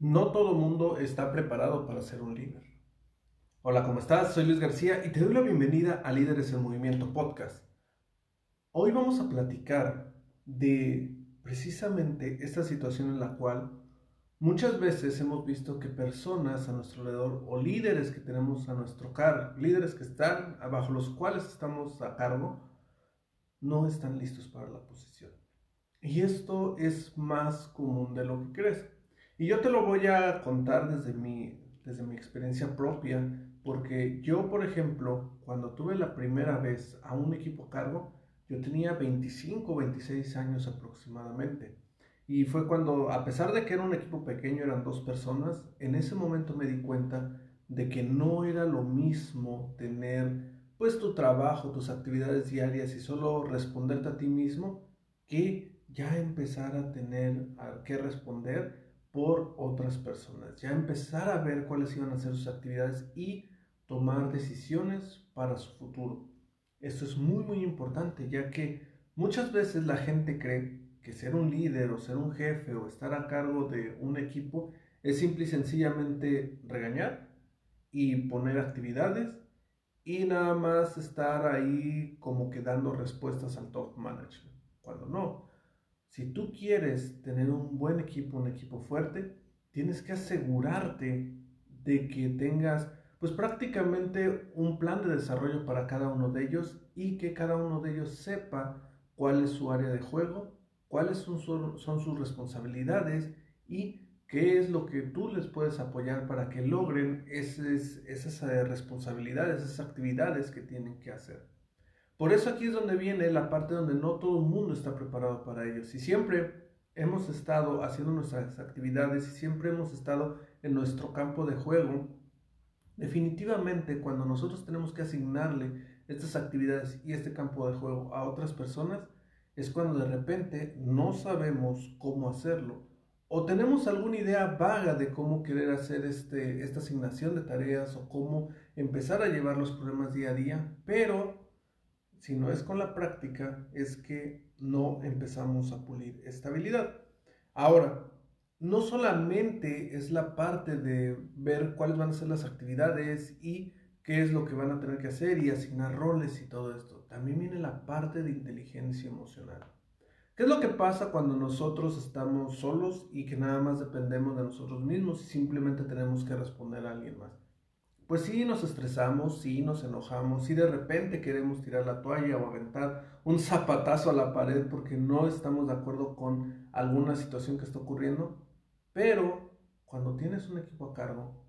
No todo mundo está preparado para ser un líder. Hola, ¿cómo estás? Soy Luis García y te doy la bienvenida a Líderes en Movimiento Podcast. Hoy vamos a platicar de precisamente esta situación en la cual muchas veces hemos visto que personas a nuestro alrededor o líderes que tenemos a nuestro cargo, líderes que están bajo los cuales estamos a cargo, no están listos para la posición. Y esto es más común de lo que crees. Y yo te lo voy a contar desde mi, desde mi experiencia propia, porque yo, por ejemplo, cuando tuve la primera vez a un equipo a cargo, yo tenía 25 o 26 años aproximadamente. Y fue cuando, a pesar de que era un equipo pequeño, eran dos personas, en ese momento me di cuenta de que no era lo mismo tener pues tu trabajo, tus actividades diarias y solo responderte a ti mismo que ya empezar a tener que responder por otras personas, ya empezar a ver cuáles iban a ser sus actividades y tomar decisiones para su futuro. Esto es muy muy importante ya que muchas veces la gente cree que ser un líder o ser un jefe o estar a cargo de un equipo es simple y sencillamente regañar y poner actividades y nada más estar ahí como que dando respuestas al top management. Cuando no, si tú quieres tener un buen equipo, un equipo fuerte, tienes que asegurarte de que tengas pues prácticamente un plan de desarrollo para cada uno de ellos y que cada uno de ellos sepa cuál es su área de juego, cuáles son, sus responsabilidades y qué es lo que tú les puedes apoyar para que logren esas, responsabilidades, esas actividades que tienen que hacer. Por eso aquí es donde viene la parte donde no todo el mundo está preparado para ellos. Y siempre hemos estado haciendo nuestras actividades y siempre hemos estado en nuestro campo de juego Definitivamente cuando nosotros tenemos que asignarle estas actividades y este campo de juego a otras personas, es cuando de repente no sabemos cómo hacerlo o tenemos alguna idea vaga de cómo querer hacer este, esta asignación de tareas o cómo empezar a llevar los problemas día a día, pero si no es con la práctica, es que no empezamos a pulir estabilidad. Ahora, no solamente es la parte de ver cuáles van a ser las actividades y qué es lo que van a tener que hacer y asignar roles y todo esto. También viene la parte de inteligencia emocional. ¿Qué es lo que pasa cuando nosotros estamos solos y que nada más dependemos de nosotros mismos y simplemente tenemos que responder a alguien más? Pues sí nos estresamos, sí nos enojamos, sí de repente queremos tirar la toalla o aventar un zapatazo a la pared porque no estamos de acuerdo con alguna situación que está ocurriendo, pero cuando tienes un equipo a cargo,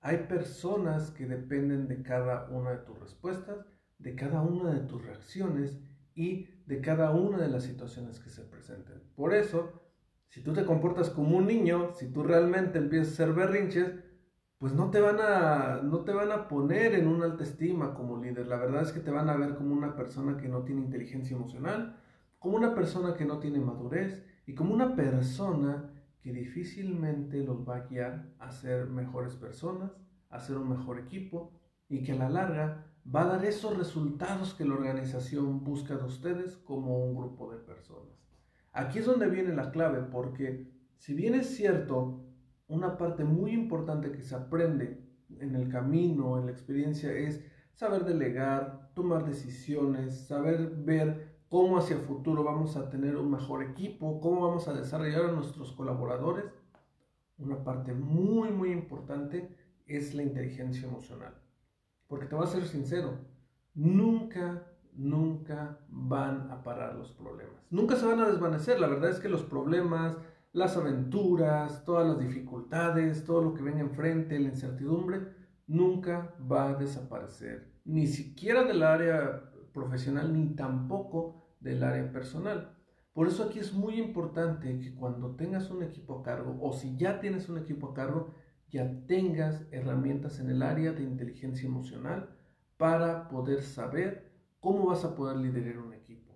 hay personas que dependen de cada una de tus respuestas, de cada una de tus reacciones y de cada una de las situaciones que se presenten. Por eso, si tú te comportas como un niño, si tú realmente empiezas a ser berrinches, pues no te van a no te van a poner en una alta estima como líder. La verdad es que te van a ver como una persona que no tiene inteligencia emocional, como una persona que no tiene madurez y como una persona que difícilmente los va a guiar a ser mejores personas, a ser un mejor equipo y que a la larga va a dar esos resultados que la organización busca de ustedes como un grupo de personas. Aquí es donde viene la clave porque si bien es cierto, una parte muy importante que se aprende en el camino, en la experiencia, es saber delegar, tomar decisiones, saber ver cómo hacia el futuro vamos a tener un mejor equipo, cómo vamos a desarrollar a nuestros colaboradores, una parte muy, muy importante es la inteligencia emocional. Porque te voy a ser sincero, nunca, nunca van a parar los problemas. Nunca se van a desvanecer. La verdad es que los problemas, las aventuras, todas las dificultades, todo lo que venga enfrente, la incertidumbre, nunca va a desaparecer ni siquiera del área profesional, ni tampoco del área personal. Por eso aquí es muy importante que cuando tengas un equipo a cargo o si ya tienes un equipo a cargo, ya tengas herramientas en el área de inteligencia emocional para poder saber cómo vas a poder liderar un equipo.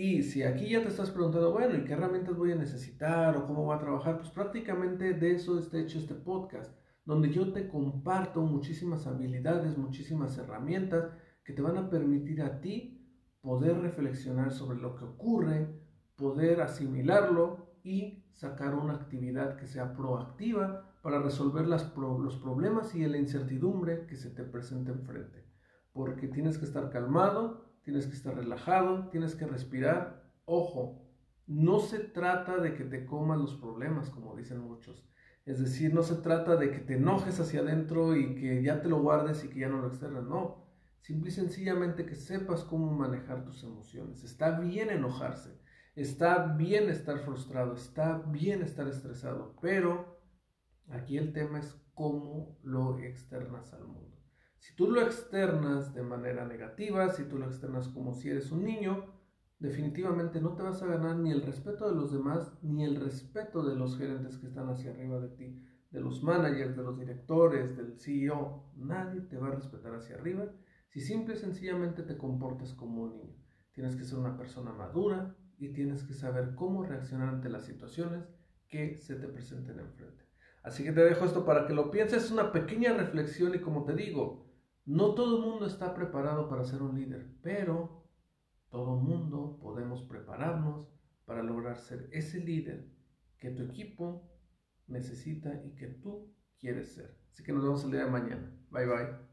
Y si aquí ya te estás preguntando, bueno, ¿y qué herramientas voy a necesitar o cómo voy a trabajar? Pues prácticamente de eso está hecho este podcast, donde yo te comparto muchísimas habilidades, muchísimas herramientas que te van a permitir a ti poder reflexionar sobre lo que ocurre, poder asimilarlo y sacar una actividad que sea proactiva para resolver los problemas y la incertidumbre que se te presenta enfrente. Porque tienes que estar calmado, tienes que estar relajado, tienes que respirar. Ojo, no se trata de que te comas los problemas, como dicen muchos. Es decir, no se trata de que te enojes hacia adentro y que ya te lo guardes y que ya no lo externes. No, simple y sencillamente que sepas cómo manejar tus emociones. Está bien enojarse, Está bien estar frustrado, está bien estar estresado, pero aquí el tema es cómo lo externas al mundo. Si tú lo externas de manera negativa, si tú lo externas como si eres un niño, definitivamente no te vas a ganar ni el respeto de los demás, ni el respeto de los gerentes que están hacia arriba de ti, de los managers, de los directores, del CEO. Nadie te va a respetar hacia arriba si simple y sencillamente te comportas como un niño. Tienes que ser una persona madura, y tienes que saber cómo reaccionar ante las situaciones que se te presenten enfrente. Así que te dejo esto para que lo pienses, es una pequeña reflexión y como te digo, no todo el mundo está preparado para ser un líder, pero todo el mundo podemos prepararnos para lograr ser ese líder que tu equipo necesita y que tú quieres ser. Así que nos vemos el día de mañana. Bye bye.